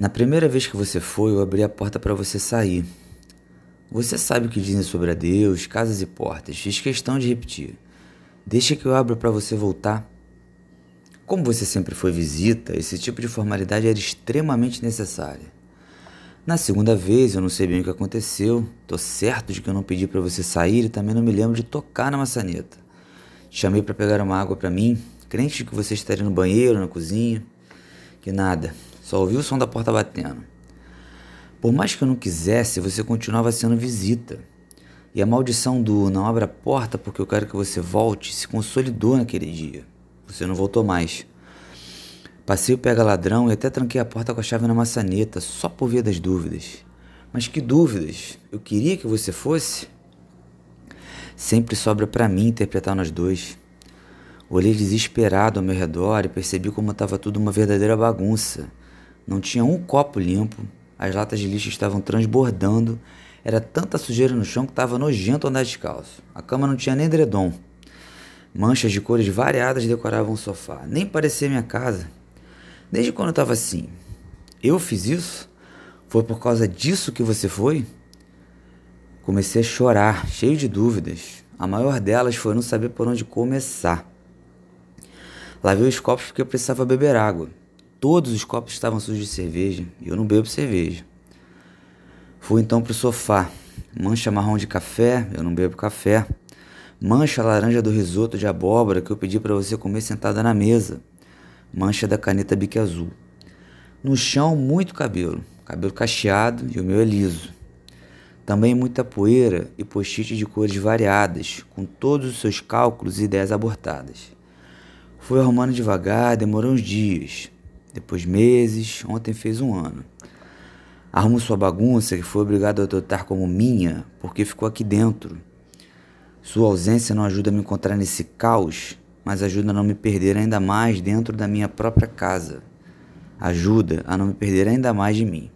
Na primeira vez que você foi, eu abri a porta para você sair. Você sabe o que dizem sobre a Deus, casas e portas. Fiz questão de repetir. Deixa que eu abra para você voltar. Como você sempre foi visita, esse tipo de formalidade era extremamente necessária. Na segunda vez, eu não sei bem o que aconteceu. Tô certo de que eu não pedi para você sair e também não me lembro de tocar na maçaneta. Chamei para pegar uma água para mim, crente de que você estaria no banheiro, na cozinha. Que nada, só ouvi o som da porta batendo. Por mais que eu não quisesse, você continuava sendo visita. E a maldição do não abra a porta porque eu quero que você volte se consolidou naquele dia. Você não voltou mais. Passei o pega-ladrão e até tranquei a porta com a chave na maçaneta, só por via das dúvidas. Mas que dúvidas? Eu queria que você fosse? Sempre sobra para mim interpretar nós dois. Olhei desesperado ao meu redor e percebi como estava tudo uma verdadeira bagunça. Não tinha um copo limpo, as latas de lixo estavam transbordando, era tanta sujeira no chão que estava nojento andar descalço. A cama não tinha nem edredom. Manchas de cores variadas decoravam o sofá. Nem parecia minha casa. Desde quando eu estava assim? Eu fiz isso? Foi por causa disso que você foi? Comecei a chorar, cheio de dúvidas. A maior delas foi não saber por onde começar. Lavei os copos porque eu precisava beber água. Todos os copos estavam sujos de cerveja e eu não bebo cerveja. Fui então para o sofá. Mancha marrom de café, eu não bebo café. Mancha laranja do risoto de abóbora que eu pedi para você comer sentada na mesa mancha da caneta bique azul. No chão, muito cabelo, cabelo cacheado e o meu é liso. Também muita poeira e post-it de cores variadas, com todos os seus cálculos e ideias abortadas. Fui arrumando devagar, demorou uns dias, depois meses, ontem fez um ano. Arrumo sua bagunça que foi obrigado a adotar como minha, porque ficou aqui dentro. Sua ausência não ajuda a me encontrar nesse caos mas ajuda a não me perder ainda mais dentro da minha própria casa. Ajuda a não me perder ainda mais de mim.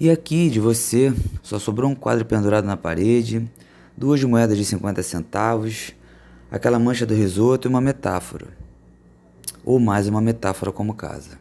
E aqui de você só sobrou um quadro pendurado na parede, duas moedas de 50 centavos, aquela mancha do risoto e uma metáfora. Ou mais uma metáfora como casa.